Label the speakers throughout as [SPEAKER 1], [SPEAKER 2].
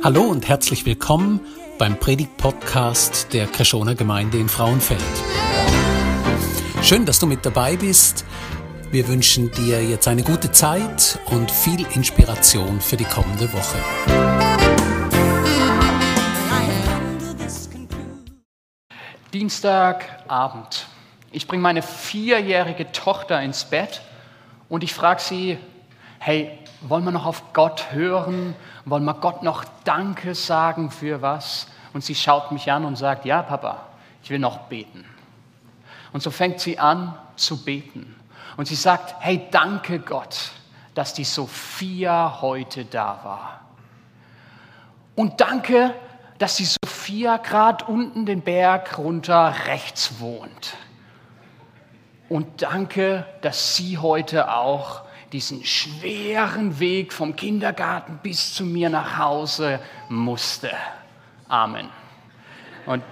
[SPEAKER 1] Hallo und herzlich willkommen beim Predigt-Podcast der Kreschoner Gemeinde in Frauenfeld. Schön, dass du mit dabei bist. Wir wünschen dir jetzt eine gute Zeit und viel Inspiration für die kommende Woche.
[SPEAKER 2] Dienstagabend. Ich bringe meine vierjährige Tochter ins Bett und ich frage sie, hey, wollen wir noch auf Gott hören? Wollen wir Gott noch Danke sagen für was? Und sie schaut mich an und sagt, ja, Papa, ich will noch beten. Und so fängt sie an zu beten. Und sie sagt, hey, danke Gott, dass die Sophia heute da war. Und danke, dass die Sophia gerade unten den Berg runter rechts wohnt. Und danke, dass sie heute auch diesen schweren Weg vom Kindergarten bis zu mir nach Hause musste. Amen. Und,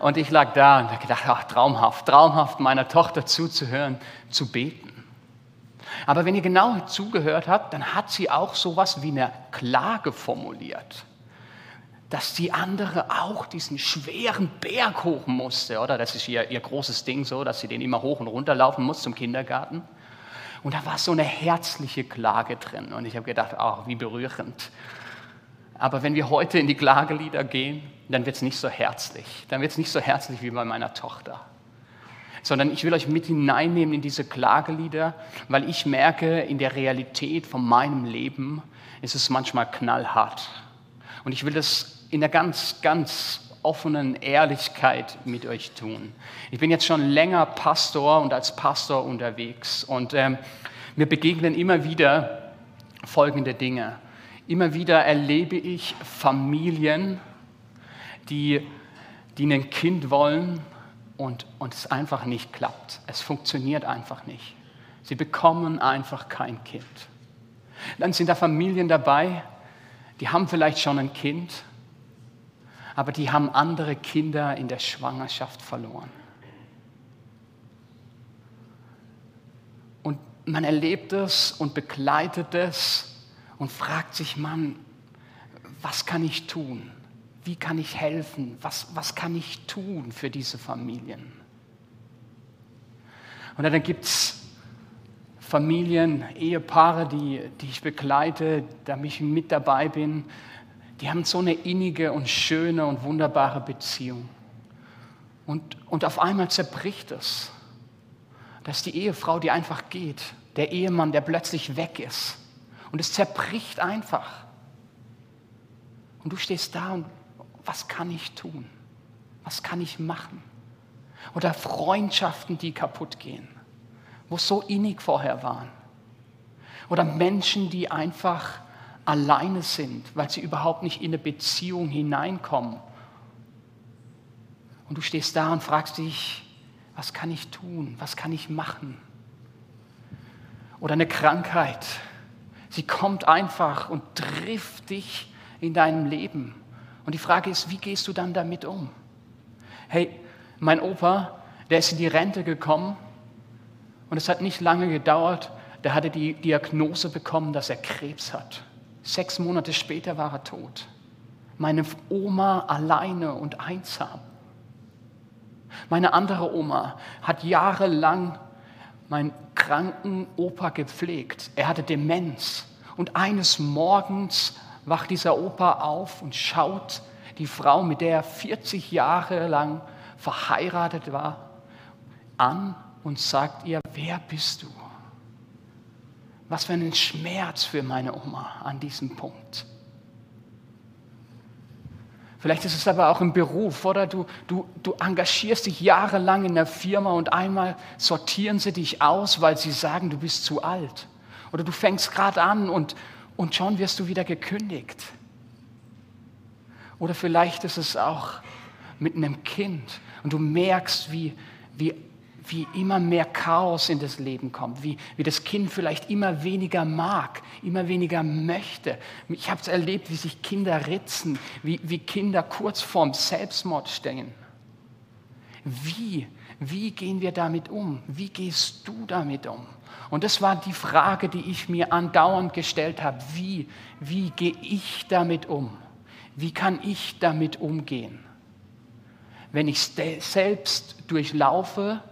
[SPEAKER 2] und ich lag da und habe gedacht, ach, traumhaft, traumhaft, meiner Tochter zuzuhören, zu beten. Aber wenn ihr genau zugehört habt, dann hat sie auch sowas wie eine Klage formuliert dass die andere auch diesen schweren Berg hoch musste, oder? Das ist ihr, ihr großes Ding so, dass sie den immer hoch und runter laufen muss zum Kindergarten. Und da war so eine herzliche Klage drin. Und ich habe gedacht, ach, wie berührend. Aber wenn wir heute in die Klagelieder gehen, dann wird es nicht so herzlich. Dann wird es nicht so herzlich wie bei meiner Tochter. Sondern ich will euch mit hineinnehmen in diese Klagelieder, weil ich merke, in der Realität von meinem Leben ist es manchmal knallhart. Und ich will das in einer ganz, ganz offenen Ehrlichkeit mit euch tun. Ich bin jetzt schon länger Pastor und als Pastor unterwegs und ähm, mir begegnen immer wieder folgende Dinge. Immer wieder erlebe ich Familien, die, die ein Kind wollen und, und es einfach nicht klappt. Es funktioniert einfach nicht. Sie bekommen einfach kein Kind. Dann sind da Familien dabei, die haben vielleicht schon ein Kind aber die haben andere Kinder in der Schwangerschaft verloren. Und man erlebt es und begleitet es und fragt sich, Mann, was kann ich tun? Wie kann ich helfen? Was, was kann ich tun für diese Familien? Und dann gibt es Familien, Ehepaare, die, die ich begleite, da ich mit dabei bin, die haben so eine innige und schöne und wunderbare Beziehung. Und, und auf einmal zerbricht es. dass die Ehefrau, die einfach geht, der Ehemann, der plötzlich weg ist. Und es zerbricht einfach. Und du stehst da und was kann ich tun? Was kann ich machen? Oder Freundschaften, die kaputt gehen, wo so innig vorher waren. Oder Menschen, die einfach alleine sind, weil sie überhaupt nicht in eine Beziehung hineinkommen. Und du stehst da und fragst dich, was kann ich tun? Was kann ich machen? Oder eine Krankheit. Sie kommt einfach und trifft dich in deinem Leben. Und die Frage ist, wie gehst du dann damit um? Hey, mein Opa, der ist in die Rente gekommen und es hat nicht lange gedauert, der hatte die Diagnose bekommen, dass er Krebs hat. Sechs Monate später war er tot. Meine Oma alleine und einsam. Meine andere Oma hat jahrelang meinen kranken Opa gepflegt. Er hatte Demenz. Und eines Morgens wacht dieser Opa auf und schaut die Frau, mit der er 40 Jahre lang verheiratet war, an und sagt ihr, wer bist du? Was für ein Schmerz für meine Oma an diesem Punkt. Vielleicht ist es aber auch im Beruf, oder? Du, du, du engagierst dich jahrelang in der Firma und einmal sortieren sie dich aus, weil sie sagen, du bist zu alt. Oder du fängst gerade an und, und schon wirst du wieder gekündigt. Oder vielleicht ist es auch mit einem Kind und du merkst, wie, wie wie immer mehr Chaos in das Leben kommt, wie, wie das Kind vielleicht immer weniger mag, immer weniger möchte. Ich habe es erlebt, wie sich Kinder ritzen, wie, wie Kinder kurz vorm Selbstmord stehen. Wie, wie gehen wir damit um? Wie gehst du damit um? Und das war die Frage, die ich mir andauernd gestellt habe. Wie, wie gehe ich damit um? Wie kann ich damit umgehen? Wenn ich selbst durchlaufe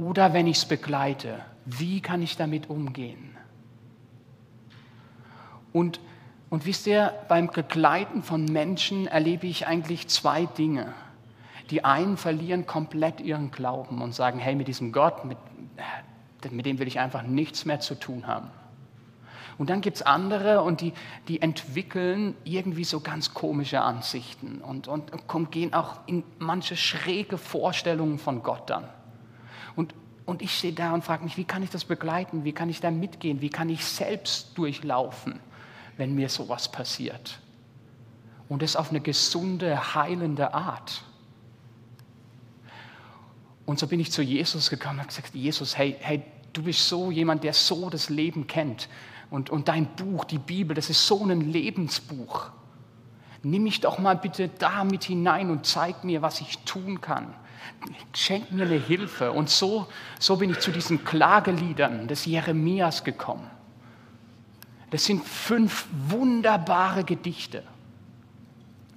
[SPEAKER 2] oder wenn ich es begleite, wie kann ich damit umgehen? Und, und wisst ihr, beim Begleiten von Menschen erlebe ich eigentlich zwei Dinge. Die einen verlieren komplett ihren Glauben und sagen, hey, mit diesem Gott, mit, mit dem will ich einfach nichts mehr zu tun haben. Und dann gibt es andere und die, die entwickeln irgendwie so ganz komische Ansichten und, und, und gehen auch in manche schräge Vorstellungen von Gott dann. Und, und ich stehe da und frage mich, wie kann ich das begleiten? Wie kann ich da mitgehen? Wie kann ich selbst durchlaufen, wenn mir sowas passiert? Und das auf eine gesunde, heilende Art. Und so bin ich zu Jesus gekommen und habe gesagt, Jesus, hey, hey, du bist so jemand, der so das Leben kennt. Und, und dein Buch, die Bibel, das ist so ein Lebensbuch. Nimm mich doch mal bitte da mit hinein und zeig mir, was ich tun kann. Schenk mir eine Hilfe. Und so, so bin ich zu diesen Klageliedern des Jeremias gekommen. Das sind fünf wunderbare Gedichte,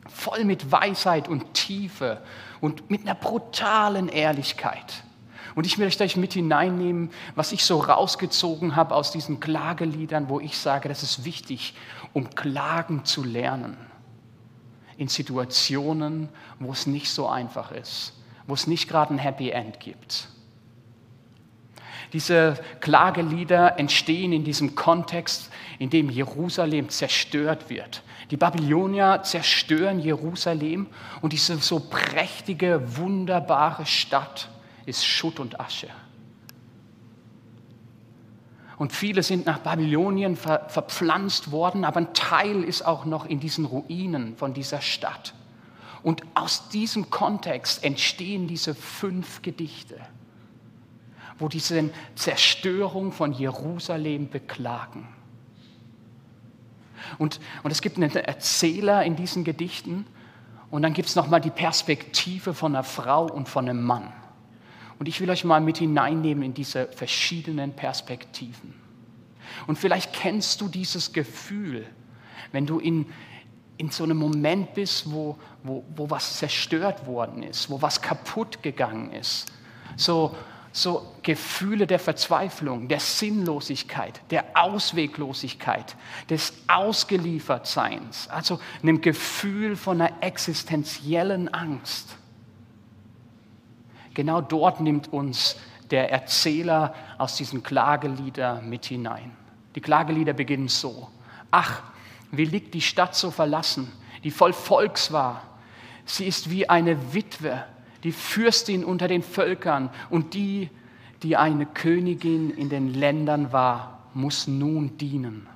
[SPEAKER 2] voll mit Weisheit und Tiefe und mit einer brutalen Ehrlichkeit. Und ich möchte euch mit hineinnehmen, was ich so rausgezogen habe aus diesen Klageliedern, wo ich sage, das ist wichtig, um Klagen zu lernen. In Situationen, wo es nicht so einfach ist, wo es nicht gerade ein Happy End gibt. Diese Klagelieder entstehen in diesem Kontext, in dem Jerusalem zerstört wird. Die Babylonier zerstören Jerusalem und diese so prächtige, wunderbare Stadt ist Schutt und Asche. Und viele sind nach Babylonien ver verpflanzt worden, aber ein Teil ist auch noch in diesen Ruinen von dieser Stadt. Und aus diesem Kontext entstehen diese fünf Gedichte, wo diese Zerstörung von Jerusalem beklagen. Und, und es gibt einen Erzähler in diesen Gedichten und dann gibt es nochmal die Perspektive von einer Frau und von einem Mann. Und ich will euch mal mit hineinnehmen in diese verschiedenen Perspektiven. Und vielleicht kennst du dieses Gefühl, wenn du in, in so einem Moment bist, wo, wo, wo was zerstört worden ist, wo was kaputt gegangen ist. So, so Gefühle der Verzweiflung, der Sinnlosigkeit, der Ausweglosigkeit, des Ausgeliefertseins, also einem Gefühl von einer existenziellen Angst. Genau dort nimmt uns der Erzähler aus diesen Klagelieder mit hinein. Die Klagelieder beginnen so. Ach, wie liegt die Stadt so verlassen, die voll Volks war. Sie ist wie eine Witwe, die Fürstin unter den Völkern und die, die eine Königin in den Ländern war, muss nun dienen.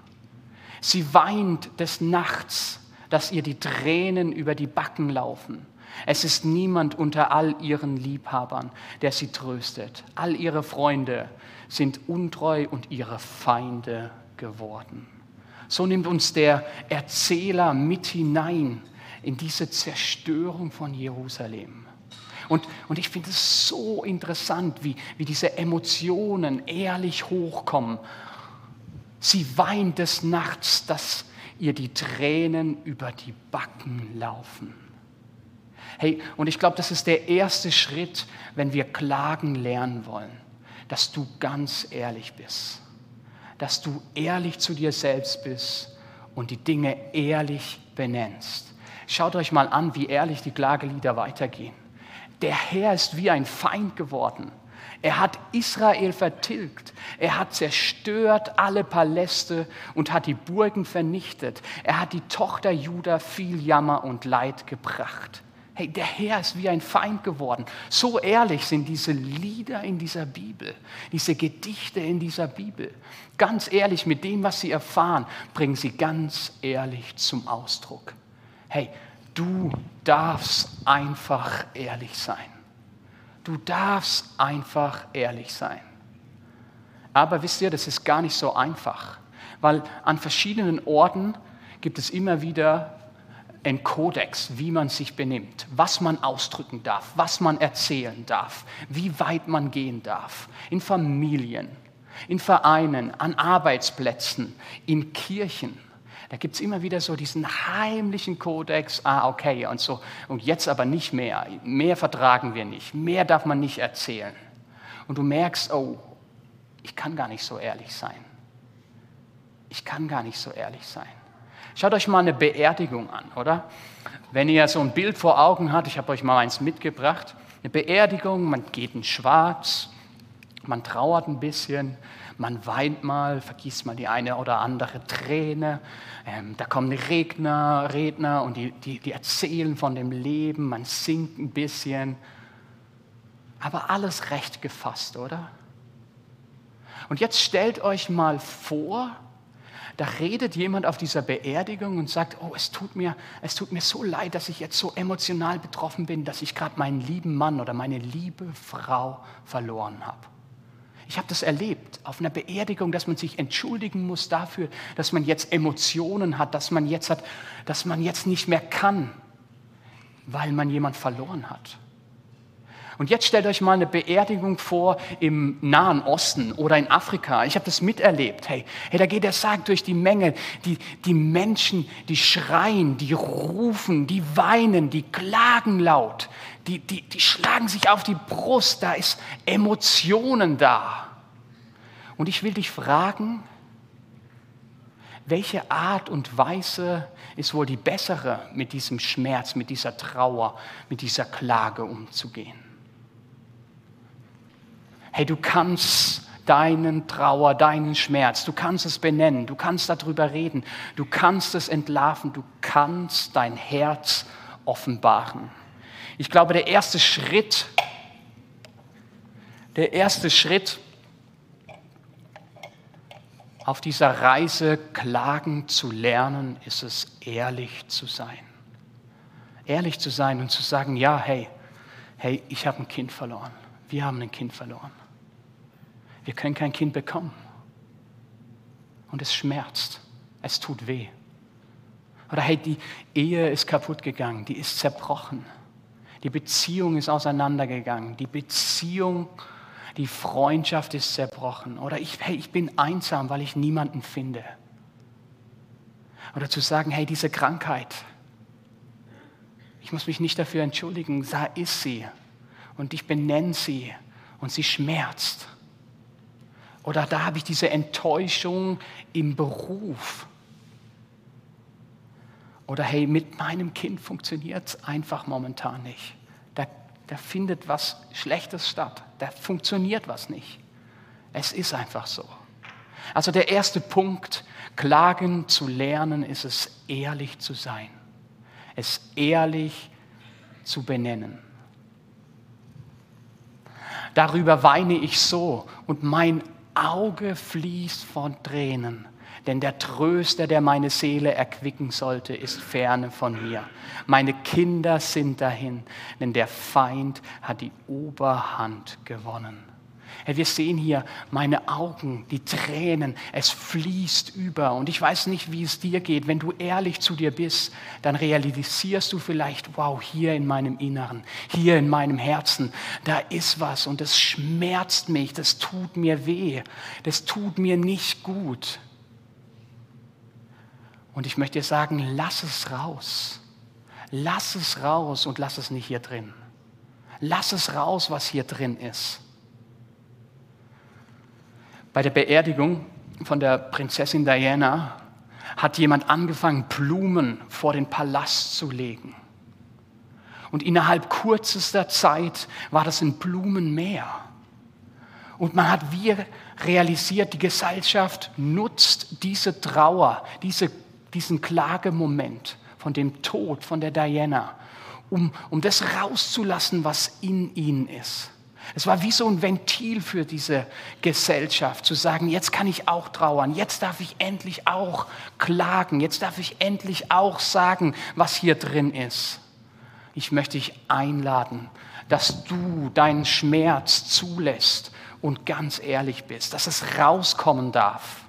[SPEAKER 2] Sie weint des Nachts, dass ihr die Tränen über die Backen laufen. Es ist niemand unter all ihren Liebhabern, der sie tröstet. All ihre Freunde sind untreu und ihre Feinde geworden. So nimmt uns der Erzähler mit hinein in diese Zerstörung von Jerusalem. Und, und ich finde es so interessant, wie, wie diese Emotionen ehrlich hochkommen. Sie weint des Nachts, dass ihr die Tränen über die Backen laufen. Hey, und ich glaube, das ist der erste Schritt, wenn wir klagen lernen wollen, dass du ganz ehrlich bist, dass du ehrlich zu dir selbst bist und die Dinge ehrlich benennst. Schaut euch mal an, wie ehrlich die Klagelieder weitergehen. Der Herr ist wie ein Feind geworden. Er hat Israel vertilgt. Er hat zerstört alle Paläste und hat die Burgen vernichtet. Er hat die Tochter Juda viel Jammer und Leid gebracht. Hey, der Herr ist wie ein Feind geworden. So ehrlich sind diese Lieder in dieser Bibel, diese Gedichte in dieser Bibel. Ganz ehrlich, mit dem, was sie erfahren, bringen sie ganz ehrlich zum Ausdruck. Hey, Du darfst einfach ehrlich sein. Du darfst einfach ehrlich sein. Aber wisst ihr, das ist gar nicht so einfach, weil an verschiedenen Orten gibt es immer wieder einen Kodex, wie man sich benimmt, was man ausdrücken darf, was man erzählen darf, wie weit man gehen darf. In Familien, in Vereinen, an Arbeitsplätzen, in Kirchen. Da gibt es immer wieder so diesen heimlichen Kodex, ah okay, und so, und jetzt aber nicht mehr. Mehr vertragen wir nicht, mehr darf man nicht erzählen. Und du merkst, oh, ich kann gar nicht so ehrlich sein. Ich kann gar nicht so ehrlich sein. Schaut euch mal eine Beerdigung an, oder? Wenn ihr so ein Bild vor Augen habt, ich habe euch mal eins mitgebracht, eine Beerdigung, man geht in Schwarz, man trauert ein bisschen, man weint mal, vergießt mal die eine oder andere Träne. Ähm, da kommen Redner, Redner und die, die, die erzählen von dem Leben, man singt ein bisschen. Aber alles recht gefasst, oder? Und jetzt stellt euch mal vor, da redet jemand auf dieser Beerdigung und sagt, oh, es tut mir, es tut mir so leid, dass ich jetzt so emotional betroffen bin, dass ich gerade meinen lieben Mann oder meine liebe Frau verloren habe. Ich habe das erlebt auf einer Beerdigung, dass man sich entschuldigen muss dafür, dass man jetzt Emotionen hat, dass man jetzt hat, dass man jetzt nicht mehr kann, weil man jemand verloren hat. Und jetzt stellt euch mal eine Beerdigung vor im Nahen Osten oder in Afrika. Ich habe das miterlebt. Hey, hey, da geht der Sarg durch die Menge. Die, die Menschen, die schreien, die rufen, die weinen, die klagen laut die, die, die schlagen sich auf die Brust, da ist Emotionen da. Und ich will dich fragen, welche Art und Weise ist wohl die bessere, mit diesem Schmerz, mit dieser Trauer, mit dieser Klage umzugehen? Hey, du kannst deinen Trauer, deinen Schmerz, du kannst es benennen, du kannst darüber reden, du kannst es entlarven, du kannst dein Herz offenbaren. Ich glaube, der erste Schritt, der erste Schritt auf dieser Reise, klagen zu lernen, ist es, ehrlich zu sein. Ehrlich zu sein und zu sagen, ja, hey, hey, ich habe ein Kind verloren. Wir haben ein Kind verloren. Wir können kein Kind bekommen. Und es schmerzt. Es tut weh. Oder hey, die Ehe ist kaputt gegangen, die ist zerbrochen. Die Beziehung ist auseinandergegangen. Die Beziehung, die Freundschaft ist zerbrochen. Oder ich, hey, ich bin einsam, weil ich niemanden finde. Oder zu sagen, hey, diese Krankheit, ich muss mich nicht dafür entschuldigen, da ist sie. Und ich benenne sie und sie schmerzt. Oder da habe ich diese Enttäuschung im Beruf. Oder hey, mit meinem Kind funktioniert es einfach momentan nicht. Da, da findet was Schlechtes statt. Da funktioniert was nicht. Es ist einfach so. Also der erste Punkt, klagen zu lernen, ist es ehrlich zu sein. Es ehrlich zu benennen. Darüber weine ich so und mein Auge fließt von Tränen denn der Tröster, der meine Seele erquicken sollte, ist ferne von mir. Meine Kinder sind dahin, denn der Feind hat die Oberhand gewonnen. Wir sehen hier meine Augen, die Tränen, es fließt über. Und ich weiß nicht, wie es dir geht. Wenn du ehrlich zu dir bist, dann realisierst du vielleicht, wow, hier in meinem Inneren, hier in meinem Herzen, da ist was und es schmerzt mich, das tut mir weh, das tut mir nicht gut. Und ich möchte dir sagen, lass es raus. Lass es raus und lass es nicht hier drin. Lass es raus, was hier drin ist. Bei der Beerdigung von der Prinzessin Diana hat jemand angefangen, Blumen vor den Palast zu legen. Und innerhalb kürzester Zeit war das ein Blumenmeer. Und man hat wie realisiert, die Gesellschaft nutzt diese Trauer, diese diesen Klagemoment von dem Tod von der Diana, um, um das rauszulassen, was in ihnen ist. Es war wie so ein Ventil für diese Gesellschaft, zu sagen, jetzt kann ich auch trauern, jetzt darf ich endlich auch klagen, jetzt darf ich endlich auch sagen, was hier drin ist. Ich möchte dich einladen, dass du deinen Schmerz zulässt und ganz ehrlich bist, dass es rauskommen darf.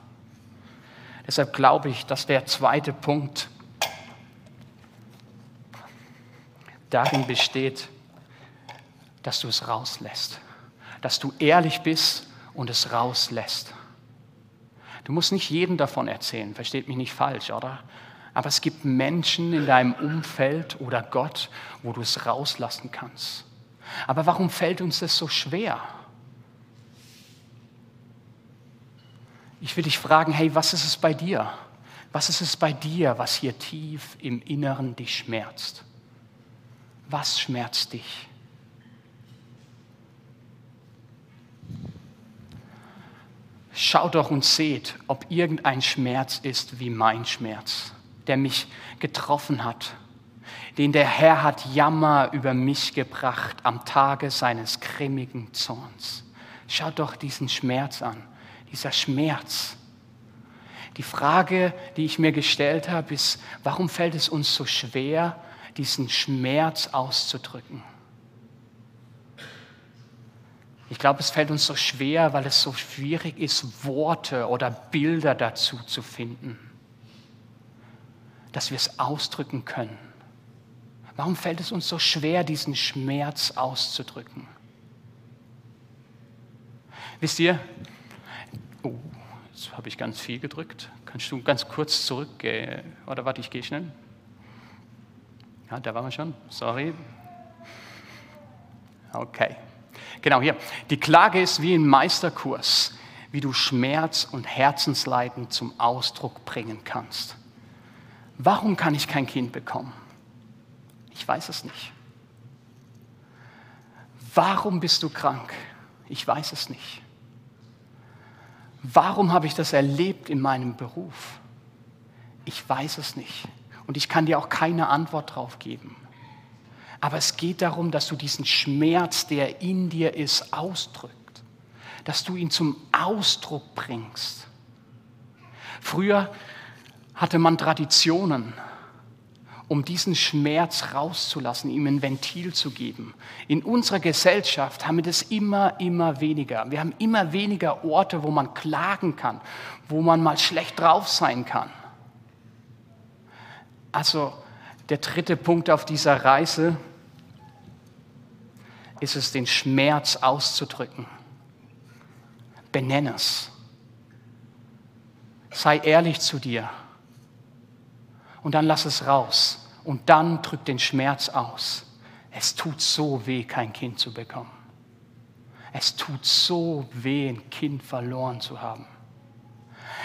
[SPEAKER 2] Deshalb glaube ich, dass der zweite Punkt darin besteht, dass du es rauslässt, dass du ehrlich bist und es rauslässt. Du musst nicht jedem davon erzählen, versteht mich nicht falsch, oder? Aber es gibt Menschen in deinem Umfeld oder Gott, wo du es rauslassen kannst. Aber warum fällt uns das so schwer? Ich will dich fragen, hey, was ist es bei dir? Was ist es bei dir, was hier tief im Inneren dich schmerzt? Was schmerzt dich? Schaut doch und seht, ob irgendein Schmerz ist wie mein Schmerz, der mich getroffen hat, den der Herr hat Jammer über mich gebracht am Tage seines grimmigen Zorns. Schaut doch diesen Schmerz an, dieser Schmerz. Die Frage, die ich mir gestellt habe, ist, warum fällt es uns so schwer, diesen Schmerz auszudrücken? Ich glaube, es fällt uns so schwer, weil es so schwierig ist, Worte oder Bilder dazu zu finden, dass wir es ausdrücken können. Warum fällt es uns so schwer, diesen Schmerz auszudrücken? Wisst ihr, oh, jetzt habe ich ganz viel gedrückt. Kannst du ganz kurz zurück, äh, oder warte, ich gehe schnell. Ja, da waren wir schon, sorry. Okay. Genau hier. Die Klage ist wie ein Meisterkurs, wie du Schmerz und Herzensleiden zum Ausdruck bringen kannst. Warum kann ich kein Kind bekommen? Ich weiß es nicht. Warum bist du krank? Ich weiß es nicht. Warum habe ich das erlebt in meinem Beruf? Ich weiß es nicht. Und ich kann dir auch keine Antwort drauf geben. Aber es geht darum, dass du diesen Schmerz, der in dir ist, ausdrückt. Dass du ihn zum Ausdruck bringst. Früher hatte man Traditionen, um diesen Schmerz rauszulassen, ihm ein Ventil zu geben. In unserer Gesellschaft haben wir das immer, immer weniger. Wir haben immer weniger Orte, wo man klagen kann, wo man mal schlecht drauf sein kann. Also der dritte Punkt auf dieser Reise ist es, den Schmerz auszudrücken. Benenne es. Sei ehrlich zu dir. Und dann lass es raus. Und dann drück den Schmerz aus. Es tut so weh, kein Kind zu bekommen. Es tut so weh, ein Kind verloren zu haben.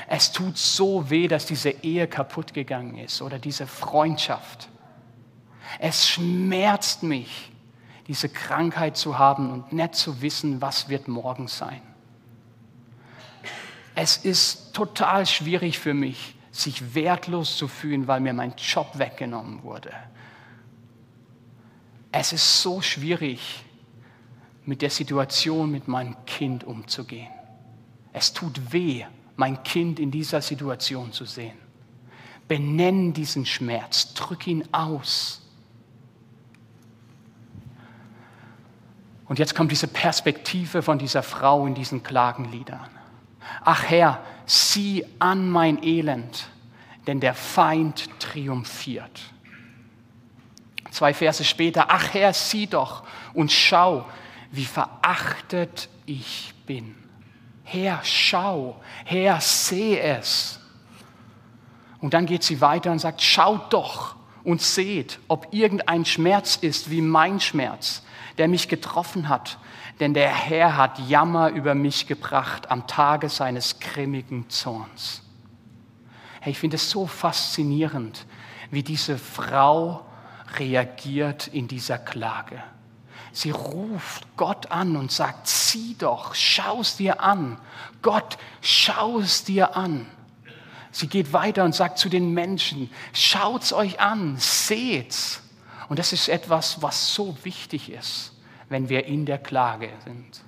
[SPEAKER 2] Es tut so weh, dass diese Ehe kaputt gegangen ist oder diese Freundschaft. Es schmerzt mich, diese Krankheit zu haben und nicht zu wissen, was wird morgen sein. Es ist total schwierig für mich, sich wertlos zu fühlen, weil mir mein Job weggenommen wurde. Es ist so schwierig, mit der Situation mit meinem Kind umzugehen. Es tut weh, mein Kind in dieser Situation zu sehen. Benenn diesen Schmerz, drück ihn aus. Und jetzt kommt diese Perspektive von dieser Frau in diesen Klagenliedern. Ach Herr, sieh an mein Elend, denn der Feind triumphiert. Zwei Verse später, ach Herr, sieh doch und schau, wie verachtet ich bin. Herr, schau, Herr, seh es. Und dann geht sie weiter und sagt, schaut doch und seht, ob irgendein Schmerz ist wie mein Schmerz, der mich getroffen hat. Denn der Herr hat Jammer über mich gebracht am Tage seines grimmigen Zorns. Hey, ich finde es so faszinierend, wie diese Frau reagiert in dieser Klage. Sie ruft Gott an und sagt, sieh doch, schau es dir an. Gott, schau es dir an. Sie geht weiter und sagt zu den Menschen, schaut's euch an, seht's. Und das ist etwas, was so wichtig ist, wenn wir in der Klage sind.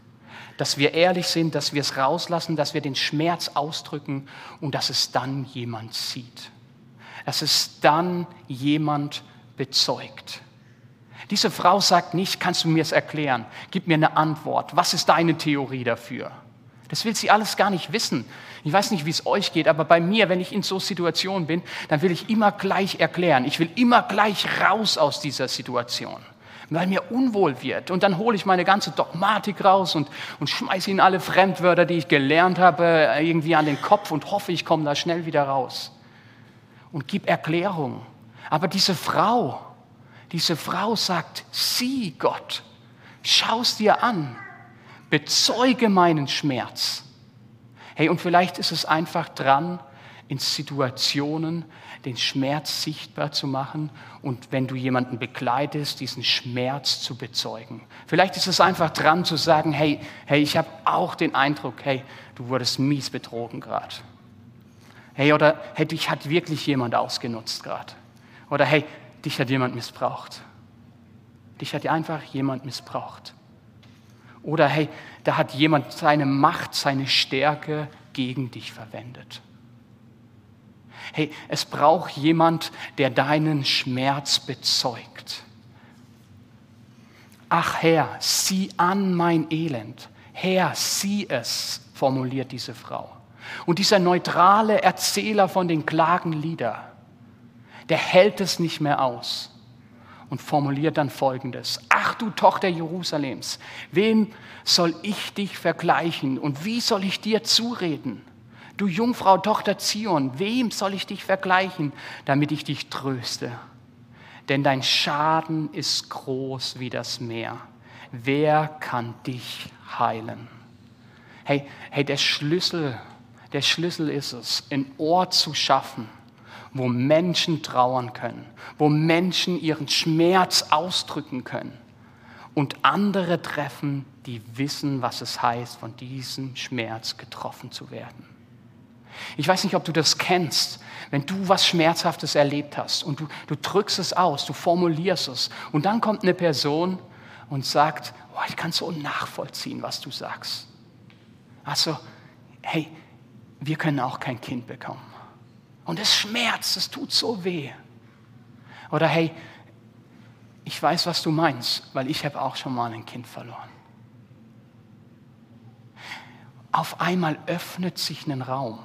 [SPEAKER 2] Dass wir ehrlich sind, dass wir es rauslassen, dass wir den Schmerz ausdrücken und dass es dann jemand sieht. Dass es dann jemand bezeugt. Diese Frau sagt nicht, kannst du mir es erklären? Gib mir eine Antwort. Was ist deine Theorie dafür? Das will sie alles gar nicht wissen. Ich weiß nicht, wie es euch geht, aber bei mir, wenn ich in so Situationen bin, dann will ich immer gleich erklären. Ich will immer gleich raus aus dieser Situation. weil mir unwohl wird. Und dann hole ich meine ganze Dogmatik raus und, und schmeiße ihnen alle Fremdwörter, die ich gelernt habe, irgendwie an den Kopf und hoffe, ich komme da schnell wieder raus. Und gib Erklärung. Aber diese Frau, diese Frau sagt, sieh Gott, schau es dir an, bezeuge meinen Schmerz. Hey, und vielleicht ist es einfach dran, in Situationen den Schmerz sichtbar zu machen und wenn du jemanden begleitest, diesen Schmerz zu bezeugen. Vielleicht ist es einfach dran zu sagen, hey, hey, ich habe auch den Eindruck, hey, du wurdest mies betrogen gerade. Hey, oder hey, dich hat wirklich jemand ausgenutzt gerade. Oder hey, dich hat jemand missbraucht. Dich hat einfach jemand missbraucht. Oder hey, da hat jemand seine Macht, seine Stärke gegen dich verwendet. Hey, es braucht jemand, der deinen Schmerz bezeugt. Ach Herr, sieh an mein Elend. Herr, sieh es, formuliert diese Frau. Und dieser neutrale Erzähler von den Klagenlieder, der hält es nicht mehr aus und formuliert dann Folgendes. Ach du Tochter Jerusalems, wem soll ich dich vergleichen und wie soll ich dir zureden? Du Jungfrau, Tochter Zion, wem soll ich dich vergleichen, damit ich dich tröste? Denn dein Schaden ist groß wie das Meer. Wer kann dich heilen? Hey, hey, der Schlüssel, der Schlüssel ist es, ein Ort zu schaffen, wo Menschen trauern können, wo Menschen ihren Schmerz ausdrücken können und andere treffen, die wissen, was es heißt, von diesem Schmerz getroffen zu werden. Ich weiß nicht, ob du das kennst, wenn du was Schmerzhaftes erlebt hast und du, du drückst es aus, du formulierst es und dann kommt eine Person und sagt, oh, ich kann so nachvollziehen, was du sagst. Also, hey, wir können auch kein Kind bekommen. Und es schmerzt, es tut so weh. Oder hey, ich weiß, was du meinst, weil ich habe auch schon mal ein Kind verloren. Auf einmal öffnet sich ein Raum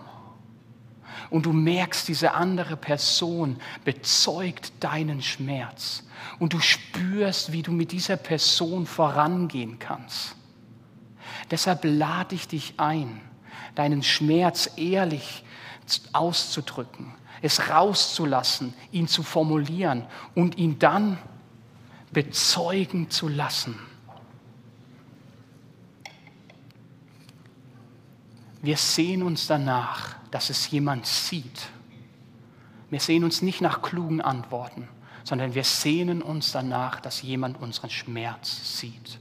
[SPEAKER 2] und du merkst, diese andere Person bezeugt deinen Schmerz und du spürst, wie du mit dieser Person vorangehen kannst. Deshalb lade ich dich ein, deinen Schmerz ehrlich auszudrücken, es rauszulassen, ihn zu formulieren und ihn dann bezeugen zu lassen. Wir sehen uns danach, dass es jemand sieht. Wir sehen uns nicht nach klugen Antworten, sondern wir sehnen uns danach, dass jemand unseren Schmerz sieht.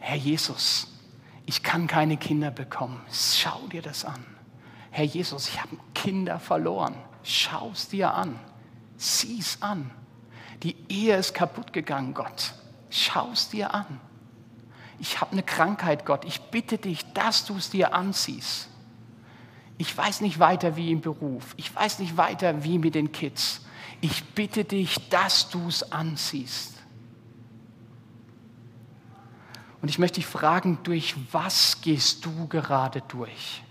[SPEAKER 2] Herr Jesus, ich kann keine Kinder bekommen. Schau dir das an. Herr Jesus, ich habe Kinder verloren. Schau es dir an. Sieh es an. Die Ehe ist kaputt gegangen, Gott. Schau es dir an. Ich habe eine Krankheit, Gott. Ich bitte dich, dass du es dir ansiehst. Ich weiß nicht weiter wie im Beruf. Ich weiß nicht weiter wie mit den Kids. Ich bitte dich, dass du es ansiehst. Und ich möchte dich fragen, durch was gehst du gerade durch?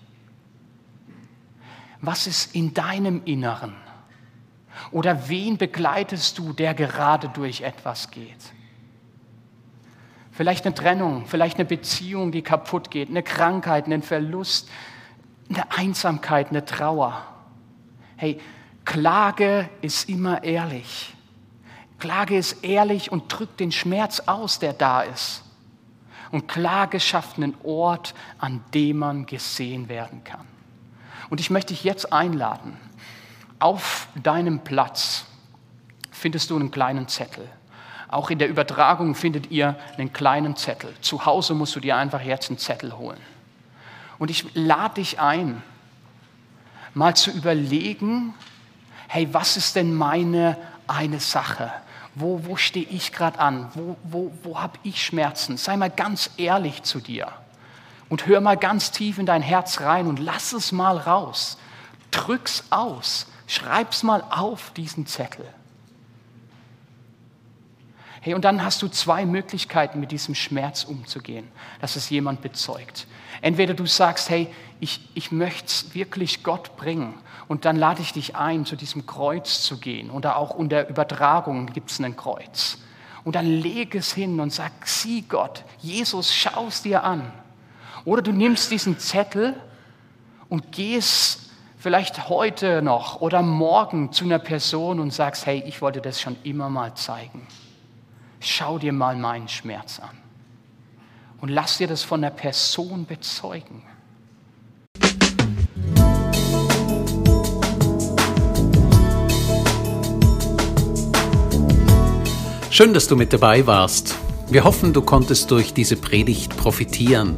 [SPEAKER 2] Was ist in deinem Inneren? Oder wen begleitest du, der gerade durch etwas geht? Vielleicht eine Trennung, vielleicht eine Beziehung, die kaputt geht, eine Krankheit, einen Verlust, eine Einsamkeit, eine Trauer. Hey, Klage ist immer ehrlich. Klage ist ehrlich und drückt den Schmerz aus, der da ist. Und Klage schafft einen Ort, an dem man gesehen werden kann. Und ich möchte dich jetzt einladen. Auf deinem Platz findest du einen kleinen Zettel. Auch in der Übertragung findet ihr einen kleinen Zettel. Zu Hause musst du dir einfach jetzt einen Zettel holen. Und ich lade dich ein, mal zu überlegen, hey, was ist denn meine eine Sache? Wo, wo stehe ich gerade an? Wo, wo, wo habe ich Schmerzen? Sei mal ganz ehrlich zu dir und hör mal ganz tief in dein Herz rein und lass es mal raus. Drück's aus. Schreib's mal auf diesen Zettel. Hey, und dann hast du zwei Möglichkeiten, mit diesem Schmerz umzugehen, dass es jemand bezeugt. Entweder du sagst, hey, ich, ich möchte es wirklich Gott bringen und dann lade ich dich ein, zu diesem Kreuz zu gehen. Oder auch unter Übertragung gibt es ein Kreuz. Und dann leg es hin und sag, sieh Gott, Jesus, schau es dir an. Oder du nimmst diesen Zettel und gehst vielleicht heute noch oder morgen zu einer Person und sagst, hey, ich wollte das schon immer mal zeigen. Schau dir mal meinen Schmerz an. Und lass dir das von der Person bezeugen.
[SPEAKER 1] Schön, dass du mit dabei warst. Wir hoffen, du konntest durch diese Predigt profitieren.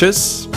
[SPEAKER 1] Tschüss.